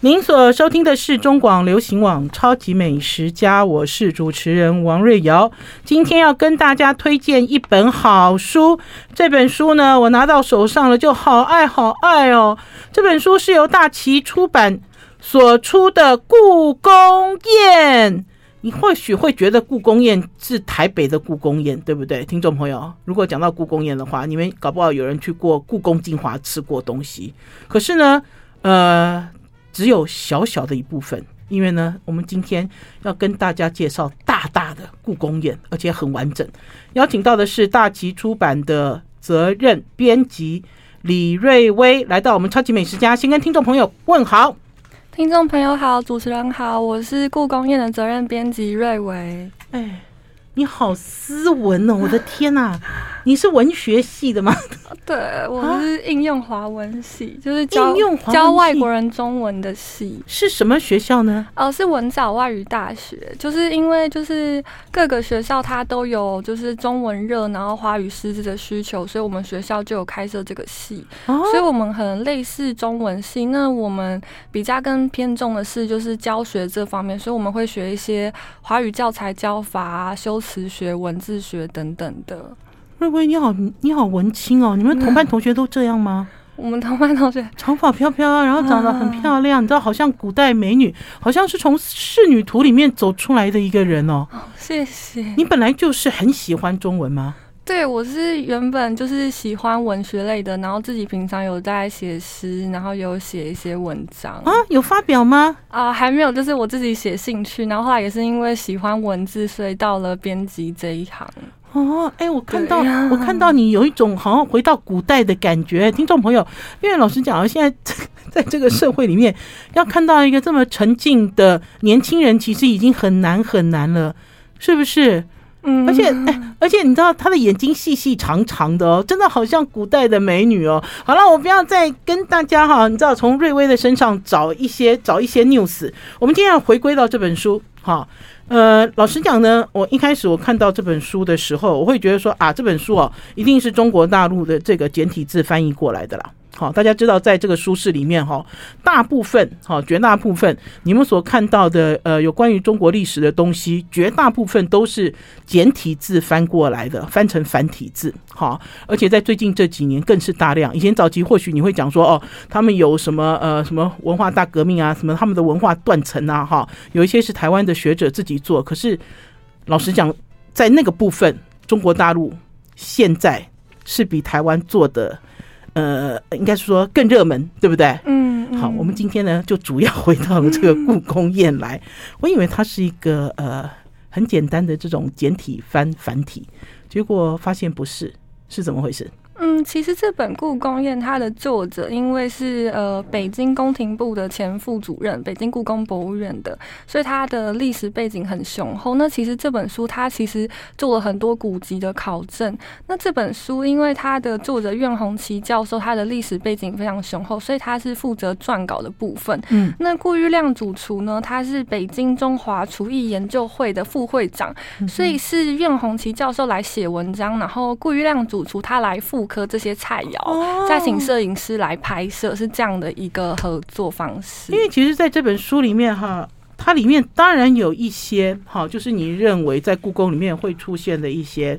您所收听的是中广流行网《超级美食家》，我是主持人王瑞瑶。今天要跟大家推荐一本好书，这本书呢，我拿到手上了，就好爱好爱哦。这本书是由大旗出版所出的《故宫宴》。你或许会觉得故宫宴是台北的故宫宴，对不对，听众朋友？如果讲到故宫宴的话，你们搞不好有人去过故宫精华吃过东西。可是呢，呃。只有小小的一部分，因为呢，我们今天要跟大家介绍大大的故宫宴，而且很完整。邀请到的是大旗出版的责任编辑李瑞威，来到我们超级美食家，先跟听众朋友问好。听众朋友好，主持人好，我是故宫宴的责任编辑瑞维。哎。你好斯文哦！我的天哪，你是文学系的吗？对，我是应用华文系，就是教教外国人中文的系。是什么学校呢？哦，是文藻外语大学。就是因为就是各个学校它都有就是中文热，然后华语师资的需求，所以我们学校就有开设这个系。哦所以我们很类似中文系。那我们比较更偏重的是就是教学这方面，所以我们会学一些华语教材教法啊，修。词学、文字学等等的，瑞薇你好，你好文青哦！你们同班同学都这样吗？我们同班同学 长发飘飘，然后长得很漂亮，啊、你知道，好像古代美女，好像是从仕女图里面走出来的一个人哦。哦，谢谢。你本来就是很喜欢中文吗？对，我是原本就是喜欢文学类的，然后自己平常有在写诗，然后有写一些文章啊，有发表吗？啊，还没有，就是我自己写兴趣，然后后来也是因为喜欢文字，所以到了编辑这一行。哦，哎，我看到，我看到你有一种好像回到古代的感觉，听众朋友，因为老实讲，现在 在这个社会里面，要看到一个这么沉静的年轻人，其实已经很难很难了，是不是？而且，哎，而且你知道他的眼睛细细长长的哦，真的好像古代的美女哦。好了，我不要再跟大家哈，你知道从瑞薇的身上找一些找一些 news。我们今天要回归到这本书哈。呃，老实讲呢，我一开始我看到这本书的时候，我会觉得说啊，这本书哦，一定是中国大陆的这个简体字翻译过来的啦。好，大家知道，在这个书市里面，哈，大部分，哈，绝大部分，你们所看到的，呃，有关于中国历史的东西，绝大部分都是简体字翻过来的，翻成繁体字，哈，而且在最近这几年更是大量。以前早期或许你会讲说，哦，他们有什么，呃，什么文化大革命啊，什么他们的文化断层啊，哈，有一些是台湾的学者自己做。可是，老实讲，在那个部分，中国大陆现在是比台湾做的。呃，应该是说更热门，对不对？嗯，嗯，好，我们今天呢就主要回到了这个故宫宴来。我以为它是一个呃很简单的这种简体翻繁体，结果发现不是，是怎么回事？嗯，其实这本《故宫宴》它的作者，因为是呃北京宫廷部的前副主任，北京故宫博物院的，所以它的历史背景很雄厚。那其实这本书它其实做了很多古籍的考证。那这本书因为它的作者苑红旗教授，他的历史背景非常雄厚，所以他是负责撰稿的部分。嗯，那顾玉亮主厨呢，他是北京中华厨艺研究会的副会长，所以是苑红旗教授来写文章，然后顾玉亮主厨他来复刻这些菜肴，再请摄影师来拍摄，是这样的一个合作方式。因为其实在这本书里面哈，它里面当然有一些哈，就是你认为在故宫里面会出现的一些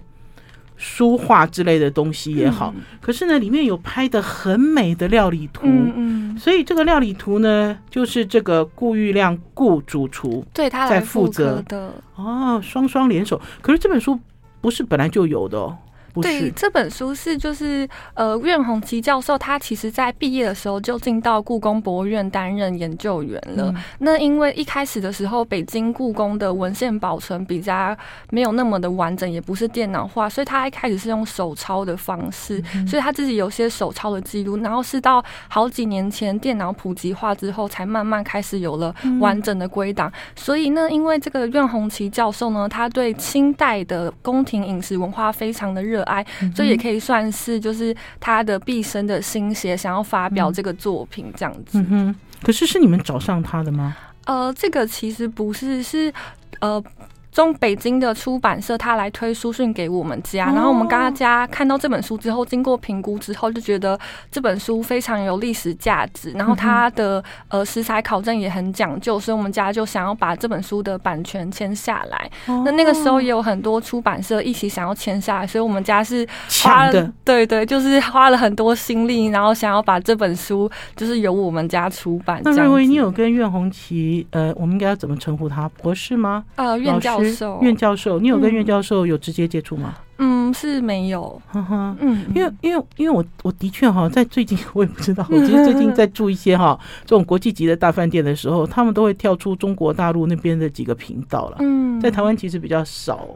书画之类的东西也好，可是呢，里面有拍的很美的料理图，嗯，所以这个料理图呢，就是这个顾玉亮顾主厨对他在负责的哦，双双联手。可是这本书不是本来就有的哦。对，这本书是就是呃，苑红旗教授他其实在毕业的时候就进到故宫博物院担任研究员了。嗯。那因为一开始的时候，北京故宫的文献保存比较没有那么的完整，也不是电脑化，所以他一开始是用手抄的方式，所以他自己有些手抄的记录。然后是到好几年前电脑普及化之后，才慢慢开始有了完整的归档。所以呢，因为这个苑红旗教授呢，他对清代的宫廷饮食文化非常的热。哎，这也可以算是就是他的毕生的心血，想要发表这个作品这样子。嗯哼，可是是你们找上他的吗？呃，这个其实不是，是呃。中北京的出版社他来推书讯给我们家，然后我们大家看到这本书之后，经过评估之后就觉得这本书非常有历史价值，然后它的呃食材考证也很讲究，所以我们家就想要把这本书的版权签下来。那那个时候也有很多出版社一起想要签下来，所以我们家是花了的对对，就是花了很多心力，然后想要把这本书就是由我们家出版。那瑞威，你有跟苑红旗呃，我们应该要怎么称呼他？博士吗？呃，苑教授，苑教授，你有跟苑教授有直接接触吗？嗯，是没有。嗯，因为因为因为我我的确哈，在最近 我也不知道，我其实最近在住一些哈这种国际级的大饭店的时候，他们都会跳出中国大陆那边的几个频道了。嗯，在台湾其实比较少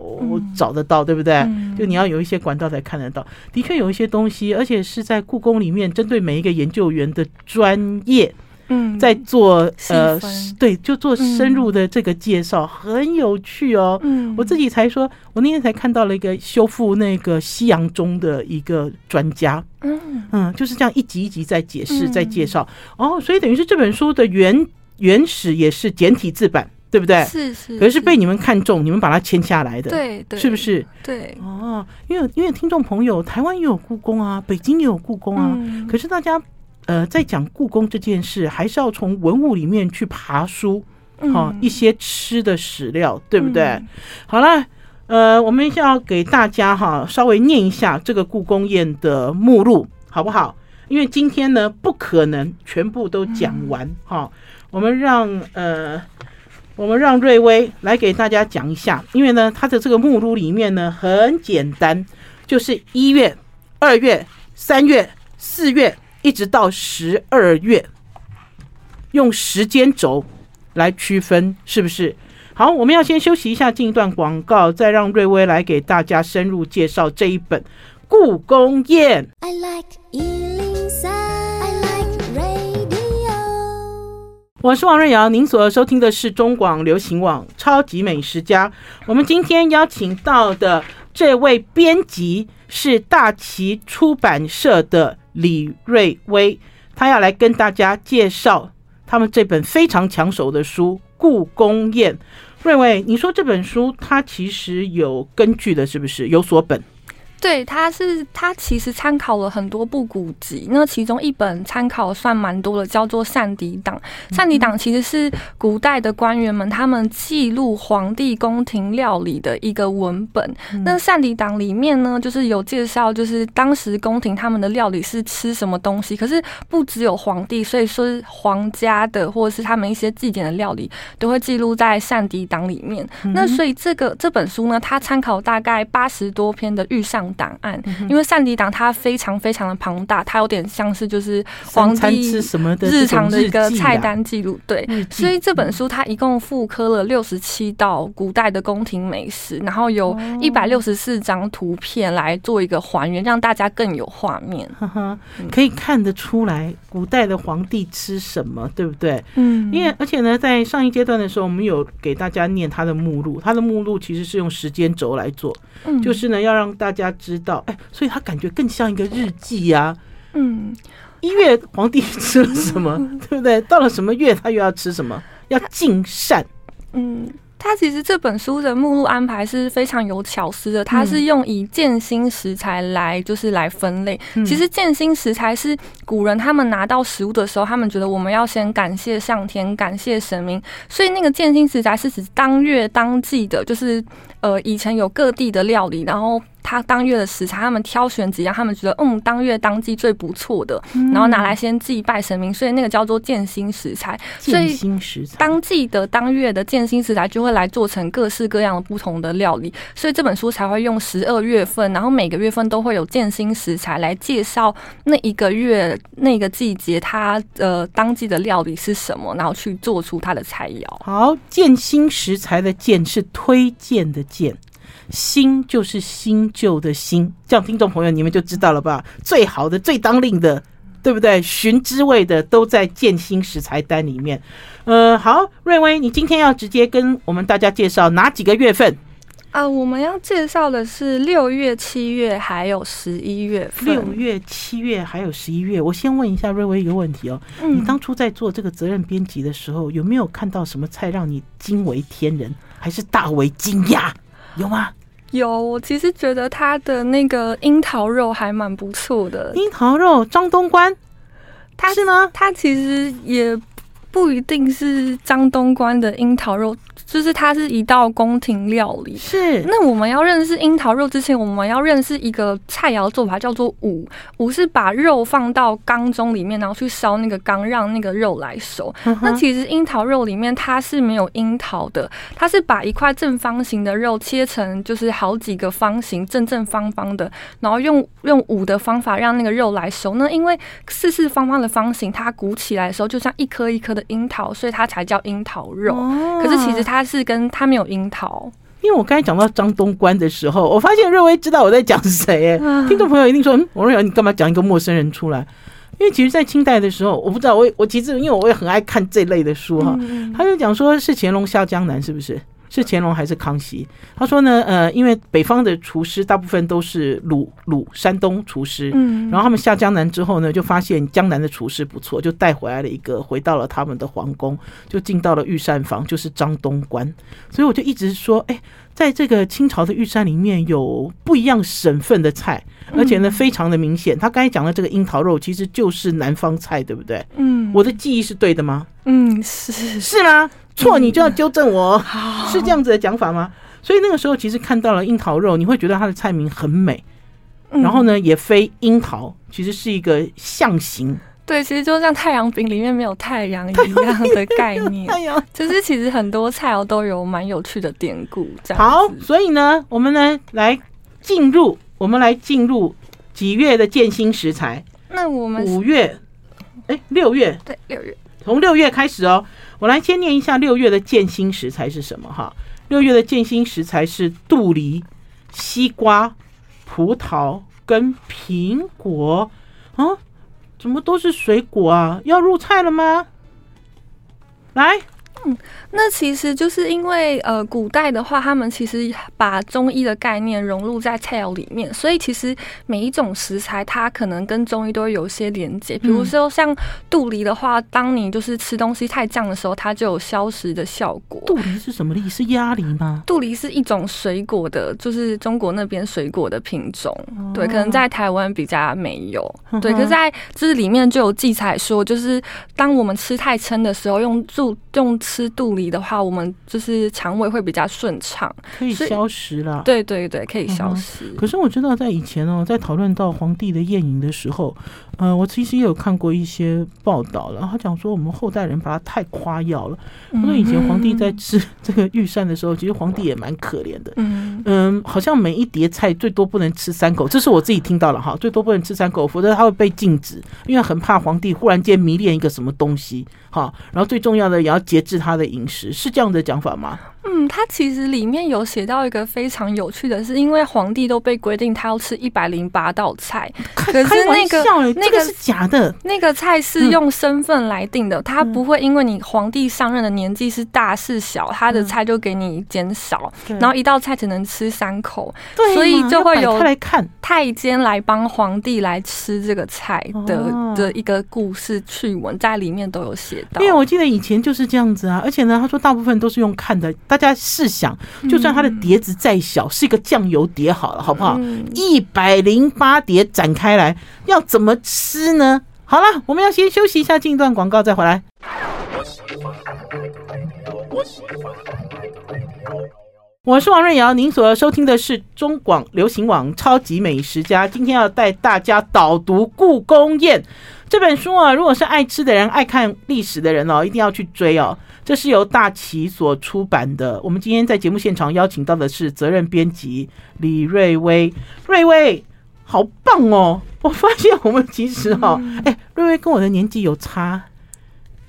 找得到，对不对？就你要有一些管道才看得到。的确有一些东西，而且是在故宫里面针对每一个研究员的专业。嗯，在做呃，对，就做深入的这个介绍，很有趣哦。嗯，我自己才说，我那天才看到了一个修复那个西洋钟的一个专家。嗯嗯，就是这样一集一集在解释，在介绍。哦，所以等于是这本书的原原始也是简体字版，对不对？是是。可是被你们看中，你们把它签下来的，对对，是不是？对。哦，因为因为听众朋友，台湾也有故宫啊，北京也有故宫啊，可是大家。呃，在讲故宫这件事，还是要从文物里面去爬书，好一些吃的史料，对不对？好了，呃，我们要给大家哈稍微念一下这个故宫宴的目录，好不好？因为今天呢不可能全部都讲完哈，我们让呃我们让瑞威来给大家讲一下，因为呢他的这个目录里面呢很简单，就是一月、二月、三月、四月。一直到十二月，用时间轴来区分，是不是？好，我们要先休息一下，进一段广告，再让瑞威来给大家深入介绍这一本《故宫宴》。I like 103, I like radio。我是王瑞瑶，您所收听的是中广流行网《超级美食家》。我们今天邀请到的这位编辑是大旗出版社的。李瑞威，他要来跟大家介绍他们这本非常抢手的书《故宫宴》。瑞威，你说这本书它其实有根据的，是不是有所本？对，他是他其实参考了很多部古籍，那其中一本参考算蛮多的，叫做《膳底档》。膳底档其实是古代的官员们他们记录皇帝宫廷料理的一个文本。那膳底档里面呢，就是有介绍，就是当时宫廷他们的料理是吃什么东西。可是不只有皇帝，所以说皇家的或者是他们一些祭典的料理都会记录在膳底档里面。那所以这个这本书呢，它参考大概八十多篇的御膳档案，因为善迪档它非常非常的庞大，它有点像是就是皇帝日常的一个菜单记录，对，所以这本书它一共复刻了六十七道古代的宫廷美食，然后有一百六十四张图片来做一个还原，让大家更有画面，可以看得出来古代的皇帝吃什么，对不对？嗯，因为而且呢，在上一阶段的时候，我们有给大家念它的目录，它的目录其实是用时间轴来做，嗯。就是呢要让大家知道。哎，所以他感觉更像一个日记呀。嗯，一月皇帝吃了什么，对不对？到了什么月，他又要吃什么？要进膳。嗯。他其实这本书的目录安排是非常有巧思的，它是用以建新食材来就是来分类。其实建新食材是古人他们拿到食物的时候，他们觉得我们要先感谢上天，感谢神明，所以那个建新食材是指当月当季的，就是呃以前有各地的料理，然后。他当月的食材，他们挑选几样，他们觉得嗯，当月当季最不错的，然后拿来先祭拜神明，所以那个叫做建新食材。建新食材，当季的当月的建新食材就会来做成各式各样的不同的料理，所以这本书才会用十二月份，然后每个月份都会有建新食材来介绍那一个月那个季节它呃当季的料理是什么，然后去做出它的菜肴。好，建新食材的“建”是推荐的“荐”。新就是新旧的新，这样听众朋友你们就知道了吧？最好的、最当令的，对不对？寻滋味的都在建新食材单里面。呃，好，瑞威，你今天要直接跟我们大家介绍哪几个月份？啊，我们要介绍的是六月、七月还有十一月份。六月、七月还有十一月，我先问一下瑞威一个问题哦，嗯、你当初在做这个责任编辑的时候，有没有看到什么菜让你惊为天人？还是大为惊讶？有吗？有，我其实觉得他的那个樱桃肉还蛮不错的。樱桃肉，张东关，他是吗？他其实也不一定是张东关的樱桃肉。就是它是一道宫廷料理，是。那我们要认识樱桃肉之前，我们要认识一个菜肴做法，叫做五。五是把肉放到缸中里面，然后去烧那个缸，让那个肉来熟。嗯、那其实樱桃肉里面它是没有樱桃的，它是把一块正方形的肉切成就是好几个方形，正正方方的，然后用用五的方法让那个肉来熟。那因为四四方方的方形，它鼓起来的时候就像一颗一颗的樱桃，所以它才叫樱桃肉。哦、可是其实它。它是跟他没有樱桃，因为我刚才讲到张东关的时候，我发现瑞威知道我在讲谁。哎，听众朋友一定说，嗯，王瑞瑶，你干嘛讲一个陌生人出来？因为其实，在清代的时候，我不知道，我我其实因为我也很爱看这类的书哈。他就讲说是乾隆下江南，是不是？是乾隆还是康熙？他说呢，呃，因为北方的厨师大部分都是鲁鲁山东厨师，嗯，然后他们下江南之后呢，就发现江南的厨师不错，就带回来了一个，回到了他们的皇宫，就进到了御膳房，就是张东关。所以我就一直说，哎，在这个清朝的御膳里面有不一样省份的菜，而且呢，非常的明显。他刚才讲的这个樱桃肉，其实就是南方菜，对不对？嗯，我的记忆是对的吗？嗯，是是吗？错，你就要纠正我，是这样子的讲法吗？所以那个时候其实看到了樱桃肉，你会觉得它的菜名很美，然后呢，也非樱桃，其实是一个象形。对，其实就像太阳饼里面没有太阳一样的概念。太阳，就是其实很多菜肴都有蛮有趣的典故。这样好，所以呢，我们呢来进入，我们来进入几月的建新食材？那我们五月，哎，六月，对，六月，从六月开始哦。我来先念一下六月的建新食材是什么哈？六月的建新食材是杜梨、西瓜、葡萄跟苹果啊？怎么都是水果啊？要入菜了吗？来。嗯，那其实就是因为呃，古代的话，他们其实把中医的概念融入在菜肴里面，所以其实每一种食材它可能跟中医都会有一些连接。比如说像杜梨的话，当你就是吃东西太胀的时候，它就有消食的效果。杜梨是什么梨？是鸭梨吗？杜梨是一种水果的，就是中国那边水果的品种。哦、对，可能在台湾比较没有。呵呵对，可是在就是里面就有记载说，就是当我们吃太撑的时候，用助用。吃肚梨的话，我们就是肠胃会比较顺畅，可以消食了。对对对，可以消食。嗯。可是我知道，在以前哦，在讨论到皇帝的宴饮的时候，呃，我其实也有看过一些报道了。他讲说，我们后代人把它太夸耀了。他说以前皇帝在吃 这个御膳的时候，其实皇帝也蛮可怜的。嗯嗯，好像每一碟菜最多不能吃三口，这是我自己听到了哈，最多不能吃三口，否则他会被禁止，因为很怕皇帝忽然间迷恋一个什么东西。哈，然后最重要的也要节制他的饮食，是这样的讲法吗？嗯，它其实里面有写到一个非常有趣的是，因为皇帝都被规定他要吃一百零八道菜，可是那个那个是假的，那个菜是用身份来定的，他不会因为你皇帝上任的年纪是大是小，他的菜就给你减少，然后一道菜只能吃三口，所以就会有太监来帮皇帝来吃这个菜的的一个故事趣闻在里面都有写到。因为我记得以前就是这样子啊，而且呢，他说大部分都是用看的。大家试想，就算它的碟子再小，是一个酱油碟好了，好不好？一百零八碟展开来，要怎么吃呢？好了，我们要先休息一下，进一段广告再回来。我是王瑞瑶，您所收听的是中广流行网《超级美食家》，今天要带大家导读《故宫宴》这本书啊。如果是爱吃的人、爱看历史的人哦，一定要去追哦。这是由大旗所出版的。我们今天在节目现场邀请到的是责任编辑李瑞威。瑞威，好棒哦！我发现我们其实哈、哦，哎，瑞威跟我的年纪有差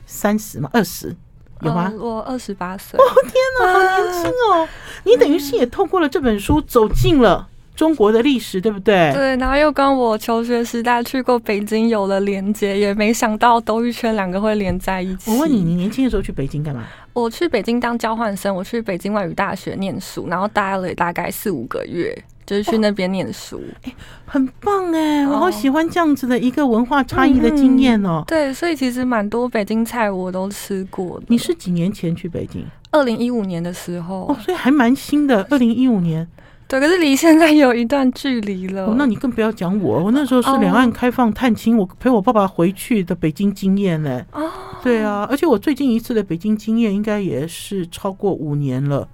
三十吗？二十有吗？我二十八岁。哦天哪，好年轻哦！你等于是也透过了这本书走进了。中国的历史对不对？对，然后又跟我求学时代去过北京有了连接，也没想到兜一圈两个会连在一起。我问你，你年轻的时候去北京干嘛？我去北京当交换生，我去北京外语大学念书，然后待了大概四五个月。就是去那边念书，哎、哦，很棒哎，我好喜欢这样子的一个文化差异的经验哦。对，所以其实蛮多北京菜我都吃过的。你是几年前去北京？二零一五年的时候哦，所以还蛮新的。二零一五年，对，可是离现在有一段距离了。哦，那你更不要讲我，我那时候是两岸开放探亲，我陪我爸爸回去的北京经验呢。哦，对啊，而且我最近一次的北京经验应该也是超过五年了。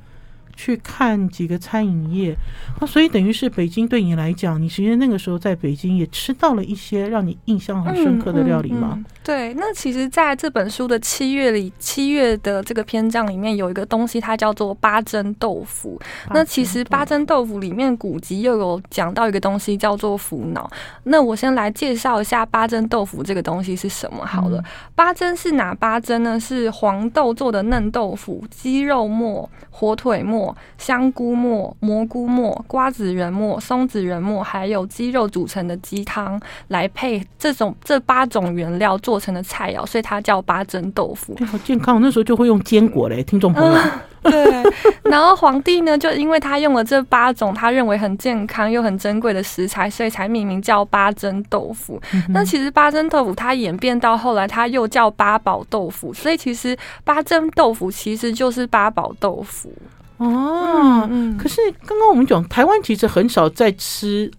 去看几个餐饮业，那所以等于是北京对你来讲，你其实那个时候在北京也吃到了一些让你印象很深刻的料理吗？嗯嗯嗯、对，那其实在这本书的七月里，七月的这个篇章里面有一个东西，它叫做八珍豆腐。那其实八珍豆腐里面古籍又有讲到一个东西叫做腐脑。那我先来介绍一下八珍豆腐这个东西是什么好了。八珍是哪八珍呢？是黄豆做的嫩豆腐、鸡肉末、火腿末。香菇末、蘑菇末、瓜子仁末、松子仁末，还有鸡肉组成的鸡汤，来配这种这八种原料做成的菜肴，所以它叫八珍豆腐。对，好健康，那时候就会用坚果嘞，听众朋友。嗯、对，然后皇帝呢，就因为他用了这八种他认为很健康又很珍贵的食材，所以才命名叫八珍豆腐。嗯、那其实八珍豆腐它演变到后来，它又叫八宝豆腐，所以其实八珍豆腐其实就是八宝豆腐。哦，嗯，可是刚刚我们讲台湾其实很少在吃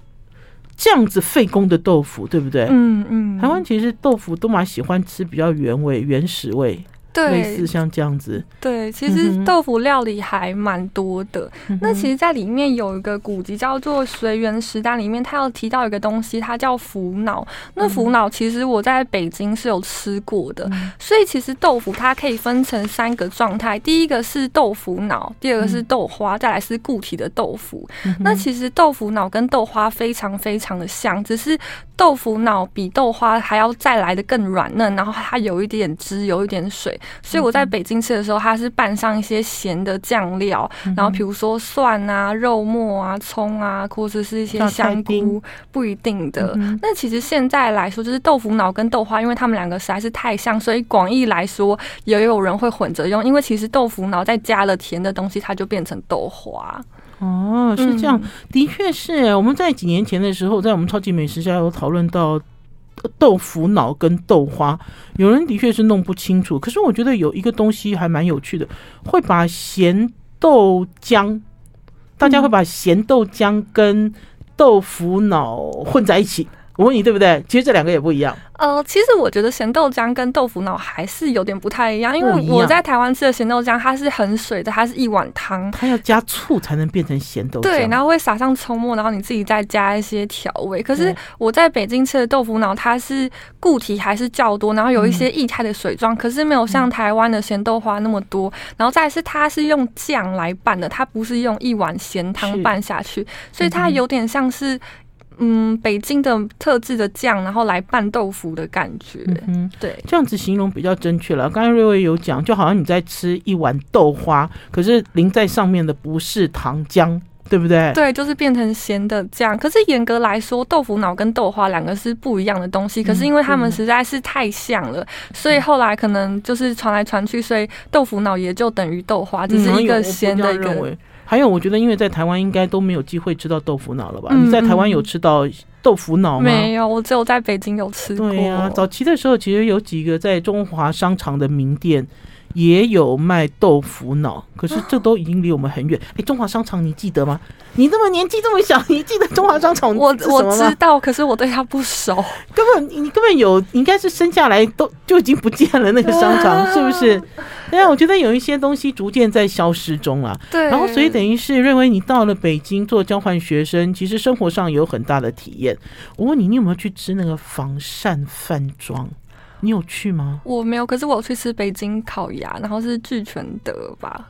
这样子费工的豆腐，对不对？嗯嗯，台湾其实豆腐都蛮喜欢吃比较原味、原始味。对，类似像这样子，对，其实豆腐料理还蛮多的。嗯、那其实，在里面有一个古籍叫做《随园食单》，里面它有提到一个东西，它叫腐脑。那腐脑其实我在北京是有吃过的。嗯、所以其实豆腐它可以分成三个状态，第一个是豆腐脑，第二个是豆花，再来是固体的豆腐。嗯、那其实豆腐脑跟豆花非常非常的像，只是豆腐脑比豆花还要再来的更软嫩，然后它有一点汁，有一点水。所以我在北京吃的时候，它是拌上一些咸的酱料，嗯、然后比如说蒜啊、肉末啊、葱啊，或者是一些香菇，不一定的。那、嗯、其实现在来说，就是豆腐脑跟豆花，因为它们两个实在是太像，所以广义来说，也有人会混着用。因为其实豆腐脑再加了甜的东西，它就变成豆花。哦，是这样，嗯、的确是。我们在几年前的时候，在我们超级美食家有讨论到。豆腐脑跟豆花，有人的确是弄不清楚。可是我觉得有一个东西还蛮有趣的，会把咸豆浆，大家会把咸豆浆跟豆腐脑混在一起。我问你对不对？其实这两个也不一样。呃，其实我觉得咸豆浆跟豆腐脑还是有点不太一样，因为我在台湾吃的咸豆浆，它是很水的，它是一碗汤，它要加醋才能变成咸豆浆。对，然后会撒上葱末，然后你自己再加一些调味。可是我在北京吃的豆腐脑，它是固体还是较多，然后有一些液态的水状，嗯、可是没有像台湾的咸豆花那么多。然后再是它是用酱来拌的，它不是用一碗咸汤拌下去，所以它有点像是。嗯，北京的特制的酱，然后来拌豆腐的感觉，嗯，对，这样子形容比较正确了。刚才瑞薇有讲，就好像你在吃一碗豆花，可是淋在上面的不是糖浆，对不对？对，就是变成咸的酱。可是严格来说，豆腐脑跟豆花两个是不一样的东西。可是因为它们实在是太像了，嗯、所以后来可能就是传来传去，所以豆腐脑也就等于豆花，只是一个咸的一个。还有，我觉得因为在台湾应该都没有机会吃到豆腐脑了吧？嗯、你在台湾有吃到豆腐脑吗？没有，我只有在北京有吃过。对呀、啊，早期的时候其实有几个在中华商场的名店也有卖豆腐脑，可是这都已经离我们很远。哎，中华商场你记得吗？你这么年纪这么小，你记得中华商场？我我知道，可是我对他不熟。根本你根本有，你应该是生下来都就已经不见了那个商场，是不是？对啊，我觉得有一些东西逐渐在消失中啊。对，然后所以等于是认为你到了北京做交换学生，其实生活上有很大的体验。我问你，你有没有去吃那个防膳饭庄？你有去吗？我没有，可是我有去吃北京烤鸭，然后是聚全德吧？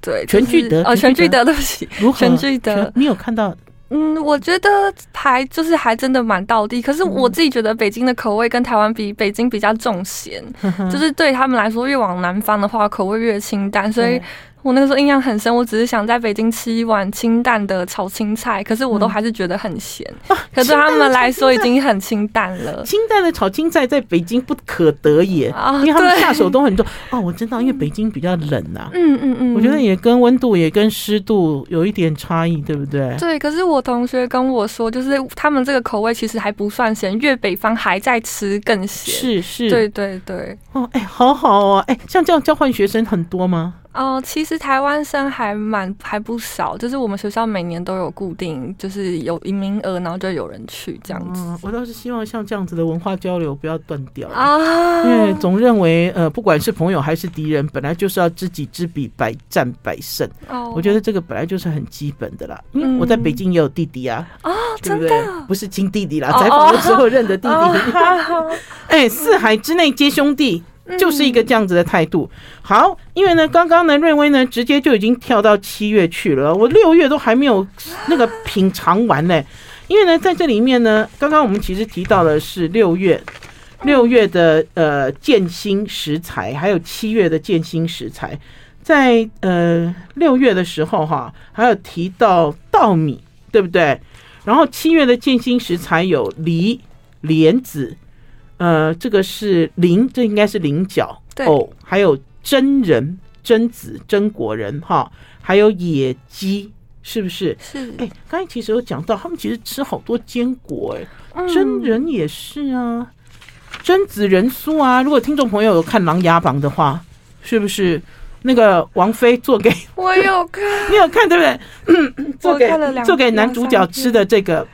对，全聚德哦，全聚德，对不起，如何？全聚德，你有看到？嗯，我觉得还就是还真的蛮到地，可是我自己觉得北京的口味跟台湾比，北京比较重咸，就是对他们来说，越往南方的话口味越清淡，所以我那个时候印象很深，我只是想在北京吃一碗清淡的炒青菜，可是我都还是觉得很咸。可是对他们来说已经很清淡了。清淡的炒青菜在北京不可得也，啊、因为他们下手都很重。哦，我知道，因为北京比较冷呐、啊。嗯嗯嗯，我觉得也跟温度也跟湿度有一点差异，对不对？对。可是我同学跟我说，就是他们这个口味其实还不算咸，越北方还在吃更咸。是是，对对对。哦，哎，好好哦，哎，像这样交换学生很多吗？哦、呃，其实台湾生还蛮还不少，就是我们学校每年都有固定，就是有一名额，然后就有人去这样子。嗯、我倒是希望像这样子的文化交流不要断掉啊，因为总认为呃，不管是朋友还是敌人，本来就是要知己知彼，百战百胜。哦，我觉得这个本来就是很基本的啦。因为我在北京也有弟弟啊，啊、嗯，对不对？真的？不是亲弟弟啦，采访的时候认的弟弟。哎、哦，四海之内皆兄弟。就是一个这样子的态度。好，因为呢，刚刚呢，瑞威呢，直接就已经跳到七月去了。我六月都还没有那个品尝完呢。因为呢，在这里面呢，刚刚我们其实提到的是六月，六月的呃建新食材，还有七月的建新食材。在呃六月的时候哈，还有提到稻米，对不对？然后七月的建新食材有梨、莲子。呃，这个是菱，这应该是菱角哦，还有真人、榛子、真果仁哈，还有野鸡，是不是？是。哎，刚才其实有讲到，他们其实吃好多坚果，哎，榛仁也是啊，榛子仁酥啊。如果听众朋友有看《琅琊榜》的话，是不是那个王菲做给我有看，你有看对不对？做给做给男主角吃的这个。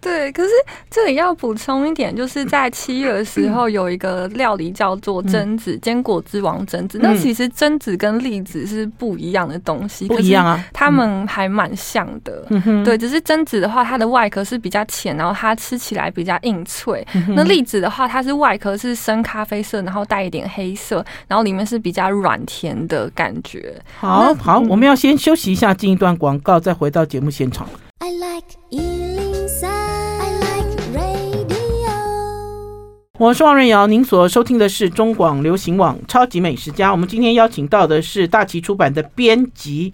对，可是这里要补充一点，就是在 七月的时候有一个料理叫做榛子，坚果之王榛子。那其实榛子跟栗子是不一样的东西，不一样啊，它们还蛮像的。对，只是榛子的话，它的外壳是比较浅，然后它吃起来比较硬脆。那栗子的话，它是外壳是深咖啡色，然后带一点黑色，然后里面是比较软甜的感觉。好好，我们要先休息一下，进一段广告，再回到节目现场。I like 我是王瑞瑶，您所收听的是中广流行网《超级美食家》。我们今天邀请到的是大旗出版的编辑。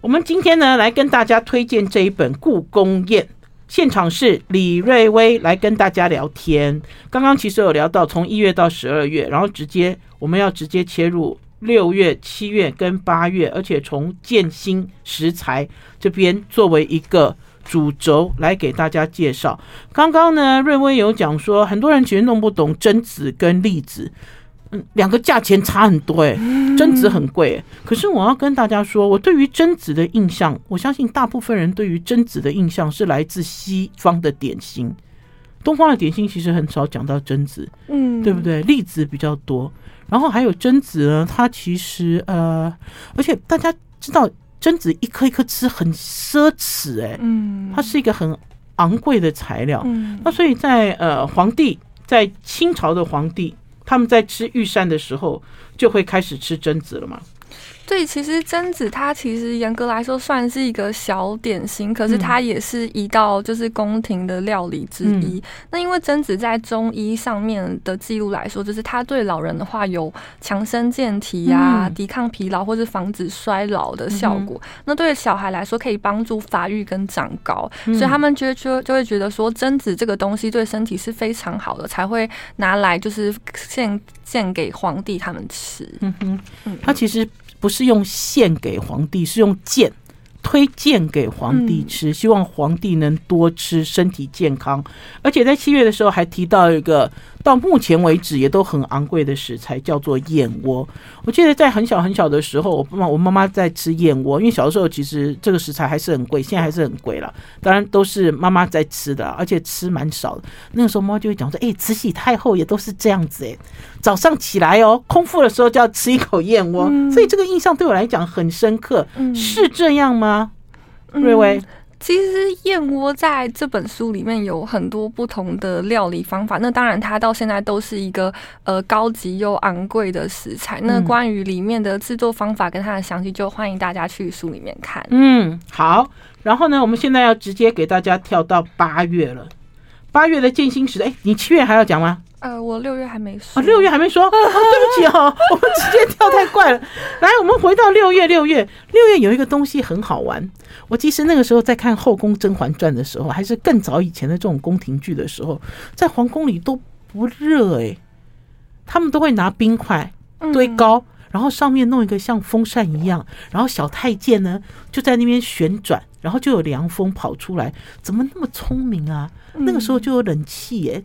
我们今天呢，来跟大家推荐这一本《故宫宴》。现场是李瑞威来跟大家聊天。刚刚其实有聊到从一月到十二月，然后直接我们要直接切入六月、七月跟八月，而且从建新食材这边作为一个。主轴来给大家介绍。刚刚呢，瑞威有讲说，很多人其实弄不懂榛子跟栗子，嗯，两个价钱差很多诶，榛子很贵。可是我要跟大家说，我对于榛子的印象，我相信大部分人对于榛子的印象是来自西方的点心，东方的点心其实很少讲到榛子，嗯，对不对？栗子比较多，然后还有榛子呢，它其实呃，而且大家知道。榛子一颗一颗吃很奢侈哎，嗯，它是一个很昂贵的材料，嗯，那所以在呃皇帝在清朝的皇帝他们在吃御膳的时候就会开始吃榛子了嘛。对，其实榛子它其实严格来说算是一个小点心，可是它也是一道就是宫廷的料理之一。嗯、那因为榛子在中医上面的记录来说，就是它对老人的话有强身健体啊、嗯、抵抗疲劳或是防止衰老的效果。嗯、那对小孩来说，可以帮助发育跟长高，嗯、所以他们就就就会觉得说榛子这个东西对身体是非常好的，才会拿来就是献献给皇帝他们吃。嗯哼，它其实。不是用献给皇帝，是用剑推荐给皇帝吃，希望皇帝能多吃，身体健康。而且在七月的时候还提到一个。到目前为止也都很昂贵的食材叫做燕窝。我记得在很小很小的时候，我妈我妈妈在吃燕窝，因为小的时候其实这个食材还是很贵，现在还是很贵了。当然都是妈妈在吃的，而且吃蛮少的。那个时候妈妈就会讲说：“哎，慈禧太后也都是这样子哎，早上起来哦，空腹的时候就要吃一口燕窝。”所以这个印象对我来讲很深刻，是这样吗？瑞威？其实燕窝在这本书里面有很多不同的料理方法，那当然它到现在都是一个呃高级又昂贵的食材。那关于里面的制作方法跟它的详细，就欢迎大家去书里面看。嗯，好。然后呢，我们现在要直接给大家跳到八月了。八月的建新食材，哎，你七月还要讲吗？呃，我六月还没说。六月还没说，哦，对不起哈，我们直接跳太快了。来，我们回到六月，六月，六月有一个东西很好玩。我其实那个时候在看《后宫甄嬛传》的时候，还是更早以前的这种宫廷剧的时候，在皇宫里都不热哎，他们都会拿冰块堆高，然后上面弄一个像风扇一样，然后小太监呢就在那边旋转，然后就有凉风跑出来。怎么那么聪明啊？那个时候就有冷气哎。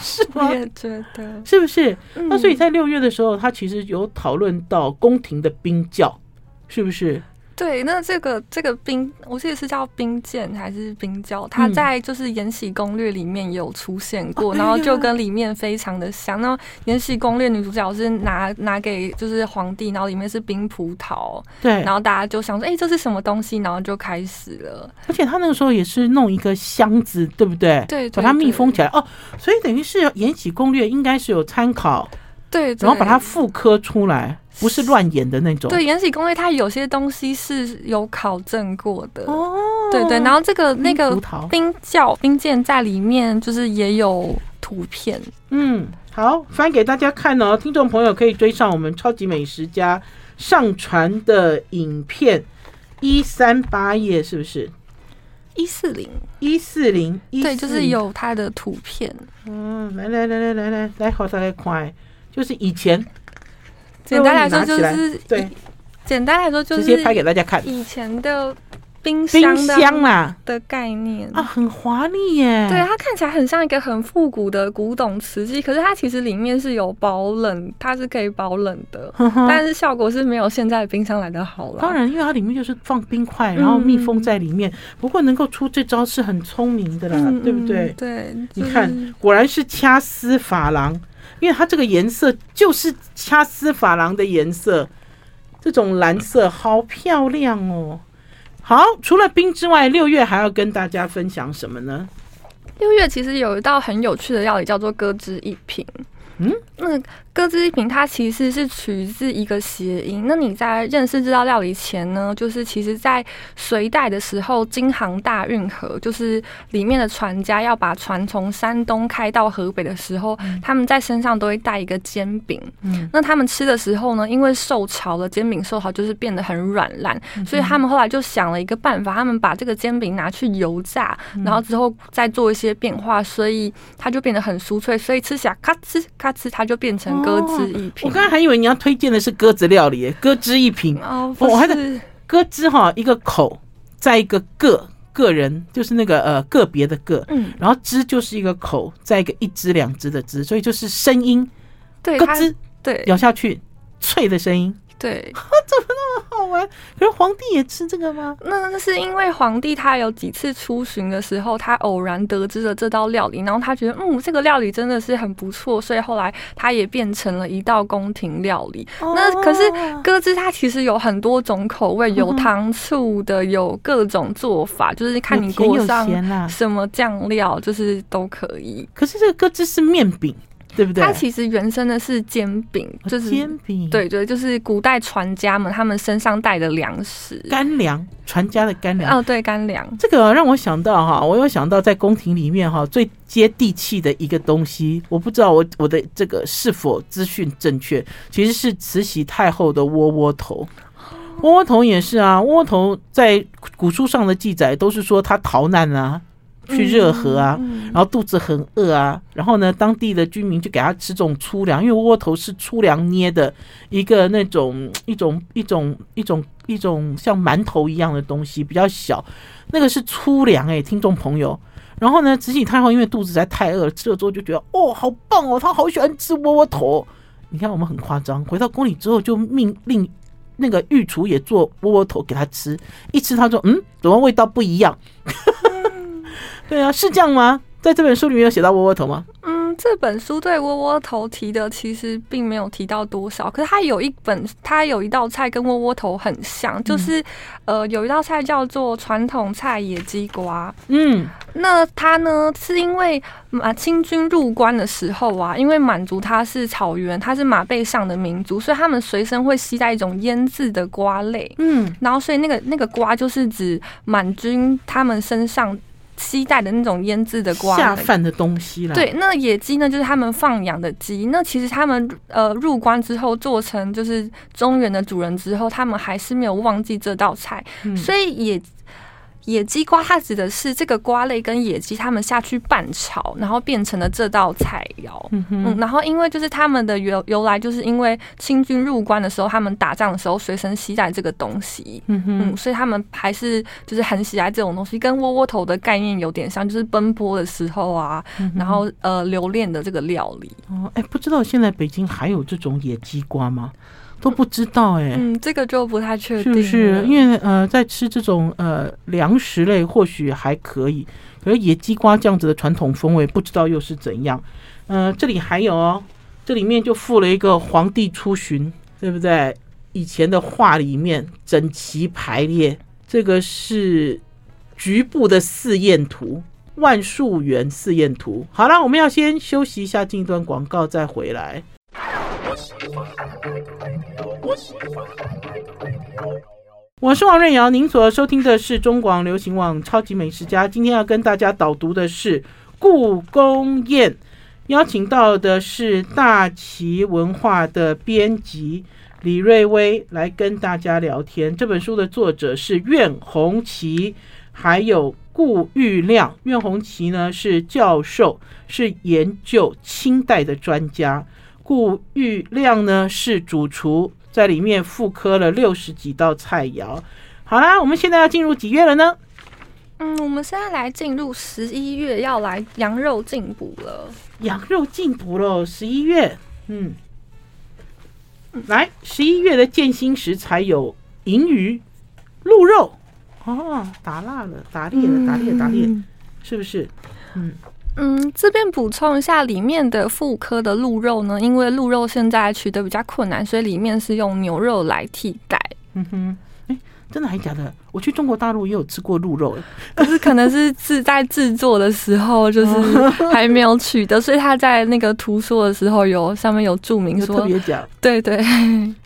是吗？我也觉得，是不是？那所以在六月的时候，他其实有讨论到宫廷的冰窖，是不是？对，那这个这个冰，我记得是叫冰剑还是冰窖？它在就是《延禧攻略》里面有出现过，嗯、然后就跟里面非常的像。那《延禧攻略》女主角是拿拿给就是皇帝，然后里面是冰葡萄，对，然后大家就想说，哎、欸，这是什么东西？然后就开始了。而且他那个时候也是弄一个箱子，对不对？对，把它密封起来。哦，所以等于是《延禧攻略》应该是有参考，对，然后把它复刻出来。不是乱演的那种。对，《延禧攻略》它有些东西是有考证过的。哦，对对，然后这个那个冰窖冰剑在里面，就是也有图片。嗯，好，翻给大家看哦，听众朋友可以追上我们超级美食家上传的影片，一三八页是不是？一四零一四零，对，就是有它的图片。嗯，来来来来来来来，好再来快，就是以前。简单来说就是，对，简单来说就是直接拍给大家看以前的冰箱冰箱啦的概念啊，很华丽耶。对，它看起来很像一个很复古的古董瓷器，可是它其实里面是有保冷，它是可以保冷的，但是效果是没有现在的冰箱来的好了。当然，因为它里面就是放冰块，然后密封在里面。不过能够出这招是很聪明的啦，对不对？对，你看，果然是掐丝珐琅。因为它这个颜色就是掐丝珐琅的颜色，这种蓝色好漂亮哦。好，除了冰之外，六月还要跟大家分享什么呢？六月其实有一道很有趣的料理，叫做鸽汁一品。嗯，那鸽汁一品它其实是取自一个谐音。那你在认识这道料理前呢，就是其实在隋代的时候，京杭大运河就是里面的船家要把船从山东开到河北的时候，他们在身上都会带一个煎饼。嗯，那他们吃的时候呢，因为受潮了，煎饼受潮就是变得很软烂，所以他们后来就想了一个办法，他们把这个煎饼拿去油炸，然后之后再做一些变化，所以它就变得很酥脆，所以吃起来咔哧咔。下次它就变成鸽子一品。我刚才还以为你要推荐的是鸽子料理，鸽汁一品。哦，我还是鸽汁哈，一个口，再一个个个人，就是那个呃个别的个，嗯，然后汁就是一个口，再一个一只两只的只，所以就是声音，对，咯吱，对，咬下去脆的声音。对，怎么那么好玩？可是皇帝也吃这个吗？那那是因为皇帝他有几次出巡的时候，他偶然得知了这道料理，然后他觉得嗯，这个料理真的是很不错，所以后来他也变成了一道宫廷料理。哦、那可是鸽子它其实有很多种口味，有糖醋的，有各种做法，嗯、就是看你锅上什么酱料，就是都可以。可是这个鸽子是面饼。对不对？它其实原生的是煎饼，就是煎饼。对对，就是古代船家们他们身上带的粮食，干粮，船家的干粮。哦，对，干粮。这个让我想到哈，我有想到在宫廷里面哈最接地气的一个东西，我不知道我我的这个是否资讯正确，其实是慈禧太后的窝窝头。窝窝头也是啊，窝窝头在古书上的记载都是说他逃难啊。去热河啊，然后肚子很饿啊，然后呢，当地的居民就给他吃这种粗粮，因为窝头是粗粮捏的一个那种一种一种一种一种像馒头一样的东西，比较小，那个是粗粮哎，听众朋友。然后呢，慈禧太后因为肚子实在太饿了，吃了之后就觉得哦，好棒哦，她好喜欢吃窝窝头。你看我们很夸张，回到宫里之后就命令那个御厨也做窝窝头给他吃，一吃他说嗯，怎么味道不一样？对啊，是这样吗？在这本书里面有写到窝窝头吗？嗯，这本书对窝窝头提的其实并没有提到多少。可是它有一本，它有一道菜跟窝窝头很像，就是、嗯、呃，有一道菜叫做传统菜野鸡瓜。嗯，那它呢是因为马清军入关的时候啊，因为满族它是草原，它是马背上的民族，所以他们随身会携带一种腌制的瓜类。嗯，然后所以那个那个瓜就是指满军他们身上。期待的那种腌制的瓜下饭的东西啦。对，那野鸡呢，就是他们放养的鸡。那其实他们呃入关之后，做成就是中原的主人之后，他们还是没有忘记这道菜，嗯、所以也。野鸡瓜，它指的是这个瓜类跟野鸡他们下去拌炒，然后变成了这道菜肴。嗯哼，嗯，然后因为就是他们的由由来，就是因为清军入关的时候，他们打仗的时候随身携带这个东西。嗯哼，嗯，所以他们还是就是很喜爱这种东西，跟窝窝头的概念有点像，就是奔波的时候啊，嗯、然后呃留恋的这个料理。哦，哎，不知道现在北京还有这种野鸡瓜吗？都不知道哎、欸，嗯，这个就不太确定，是不是？因为呃，在吃这种呃粮食类或许还可以，可是野鸡瓜这样子的传统风味，不知道又是怎样。呃，这里还有哦，这里面就附了一个皇帝出巡，对不对？以前的画里面整齐排列，这个是局部的四焰图，万树园四焰图。好了，我们要先休息一下，进一段广告再回来。我是王瑞瑶，您所收听的是中广流行网《超级美食家》。今天要跟大家导读的是《故宫宴》，邀请到的是大旗文化的编辑李瑞威来跟大家聊天。这本书的作者是苑红旗，还有顾玉亮。苑红旗呢是教授，是研究清代的专家。顾玉亮呢是主厨，在里面复刻了六十几道菜肴。好啦，我们现在要进入几月了呢？嗯，我们现在来进入十一月，要来羊肉进补了。羊肉进补喽，十一月。嗯，来十一月的建新食材有银鱼、鹿肉。哦，打蜡了，打裂了，打裂，打裂，嗯、是不是？嗯。嗯，这边补充一下，里面的妇科的鹿肉呢，因为鹿肉现在取得比较困难，所以里面是用牛肉来替代。嗯哼，哎，真的还假的？我去中国大陆也有吃过鹿肉，可是可能是是在制作的时候就是还没有取得，所以他在那个图说的时候有上面有注明说特别讲，对对。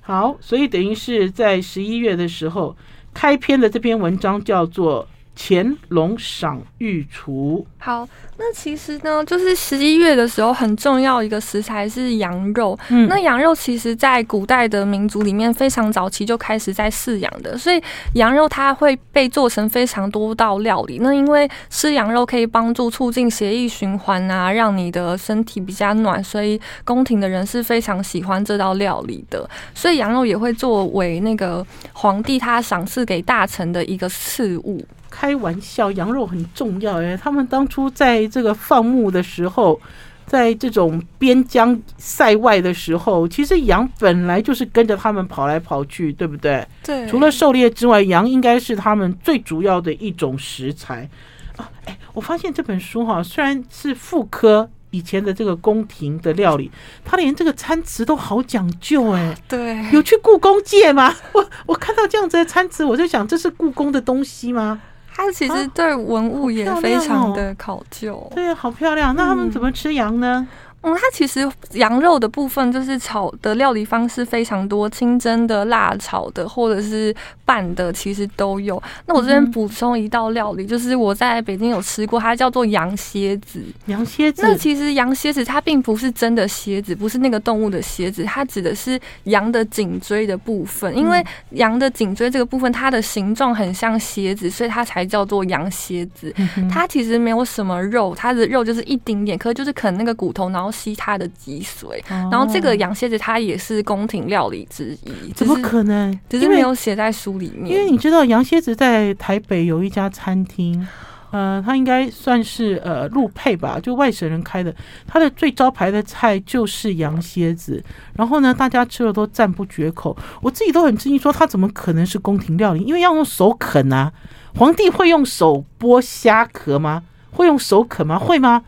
好，所以等于是在十一月的时候开篇的这篇文章叫做。乾隆赏御厨。好，那其实呢，就是十一月的时候很重要一个食材是羊肉。嗯，那羊肉其实在古代的民族里面非常早期就开始在饲养的，所以羊肉它会被做成非常多道料理。那因为吃羊肉可以帮助促进血液循环啊，让你的身体比较暖，所以宫廷的人是非常喜欢这道料理的。所以羊肉也会作为那个皇帝他赏赐给大臣的一个赐物。开玩笑，羊肉很重要哎。他们当初在这个放牧的时候，在这种边疆塞外的时候，其实羊本来就是跟着他们跑来跑去，对不对？对。除了狩猎之外，羊应该是他们最主要的一种食材啊。哎，我发现这本书哈，虽然是妇科以前的这个宫廷的料理，他连这个餐词都好讲究哎。对。有去故宫借吗？我我看到这样子的餐词，我就想，这是故宫的东西吗？它其实对文物也非常的考究，哦，对，好漂亮。那他们怎么吃羊呢？嗯嗯，它其实羊肉的部分就是炒的料理方式非常多，清蒸的、辣炒的，或者是拌的，其实都有。那我这边补充一道料理，就是我在北京有吃过，它叫做羊蝎子。羊蝎子。那其实羊蝎子它并不是真的蝎子，不是那个动物的蝎子，它指的是羊的颈椎的部分。因为羊的颈椎这个部分，它的形状很像蝎子，所以它才叫做羊蝎子。它其实没有什么肉，它的肉就是一丁点，可是就是啃那个骨头，然后。吸它的脊髓，然后这个羊蝎子它也是宫廷料理之一。怎么可能？只是没有写在书里面。因为你知道羊蝎子在台北有一家餐厅，呃，它应该算是呃陆配吧，就外省人开的。它的最招牌的菜就是羊蝎子，然后呢，大家吃了都赞不绝口。我自己都很吃惊，说它怎么可能是宫廷料理？因为要用手啃啊。皇帝会用手剥虾壳吗？会用手啃吗？会吗？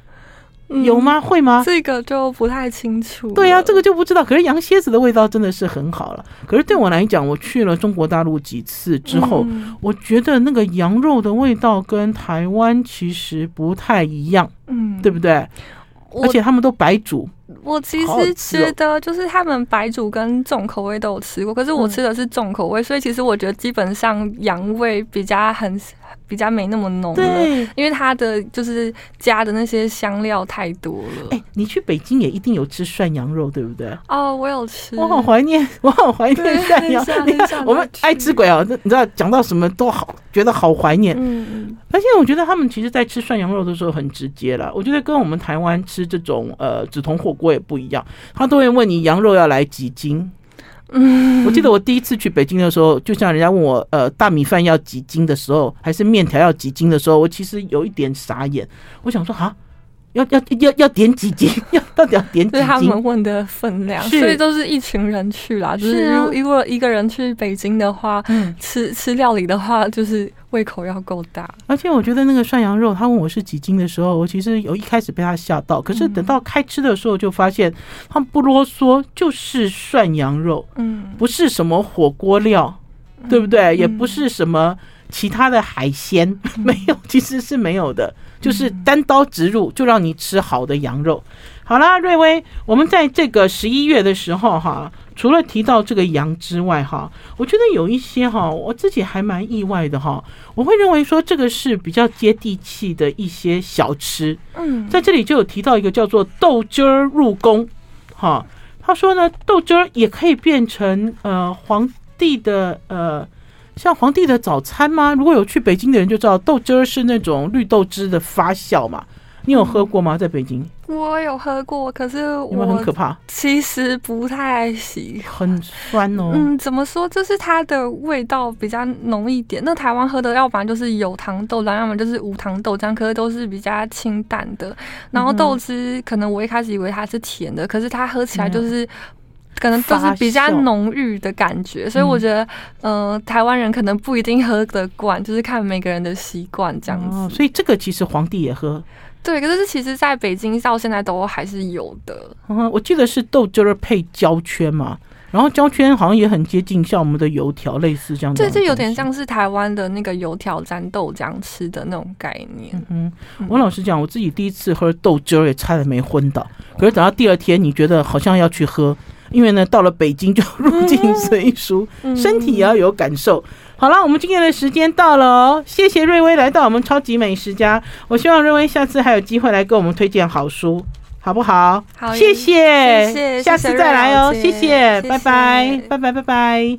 有吗？会吗？这个就不太清楚。对呀、啊，这个就不知道。可是羊蝎子的味道真的是很好了。可是对我来讲，我去了中国大陆几次之后，嗯、我觉得那个羊肉的味道跟台湾其实不太一样，嗯，对不对？而且他们都白煮。我其实觉得就是他们白煮跟重口味都有吃过，可是我吃的是重口味，嗯、所以其实我觉得基本上羊味比较很。比较没那么浓了，对，因为它的就是加的那些香料太多了。哎、欸，你去北京也一定有吃涮羊肉，对不对？哦，我有吃，我好怀念，我好怀念涮羊肉。你看，我们爱吃鬼啊，你知道讲到什么都好，觉得好怀念。嗯嗯。而且我觉得他们其实，在吃涮羊肉的时候很直接了。我觉得跟我们台湾吃这种呃紫铜火锅也不一样，他都会问你羊肉要来几斤。嗯，我记得我第一次去北京的时候，就像人家问我，呃，大米饭要几斤的时候，还是面条要几斤的时候，我其实有一点傻眼。我想说，哈。要要要要点几斤？要到底要点几斤？他们问的分量，所以都是一群人去啦。就是如果如果一个人去北京的话，嗯，吃吃料理的话，就是胃口要够大。而且我觉得那个涮羊肉，他问我是几斤的时候，我其实有一开始被他吓到，可是等到开吃的时候，就发现他们不啰嗦，就是涮羊肉，嗯，不是什么火锅料，对不对？也不是什么。其他的海鲜 没有，其实是没有的，就是单刀直入，就让你吃好的羊肉。好啦，瑞威，我们在这个十一月的时候哈，除了提到这个羊之外哈，我觉得有一些哈，我自己还蛮意外的哈。我会认为说这个是比较接地气的一些小吃。嗯，在这里就有提到一个叫做豆汁儿入宫哈。他说呢，豆汁儿也可以变成呃皇帝的呃。像皇帝的早餐吗？如果有去北京的人就知道，豆汁儿是那种绿豆汁的发酵嘛。你有喝过吗？在北京？我有喝过，可是我很可怕？其实不太喜欢，很酸哦。嗯，怎么说？就是它的味道比较浓一点。那台湾喝的，要不然就是有糖豆浆，要么就是无糖豆浆，可是都是比较清淡的。然后豆汁，可能我一开始以为它是甜的，可是它喝起来就是。可能都是比较浓郁的感觉，所以我觉得，嗯、呃，台湾人可能不一定喝得惯，就是看每个人的习惯这样子、哦。所以这个其实皇帝也喝，对，可是其实在北京到现在都还是有的。嗯，我记得是豆汁儿配焦圈嘛，然后胶圈好像也很接近像我们的油条，类似这样。对这有点像是台湾的那个油条沾豆浆吃的那种概念。嗯嗯，我老实讲，我自己第一次喝豆汁儿也差点没昏倒，可是等到第二天，你觉得好像要去喝。因为呢，到了北京就 入境随俗，身体也要有感受。好了，我们今天的时间到了哦，谢谢瑞威来到我们超级美食家。我希望瑞威下次还有机会来给我们推荐好书，好不好？好，谢谢，谢谢，下次再来哦，谢谢，谢谢，拜拜，拜拜，拜拜。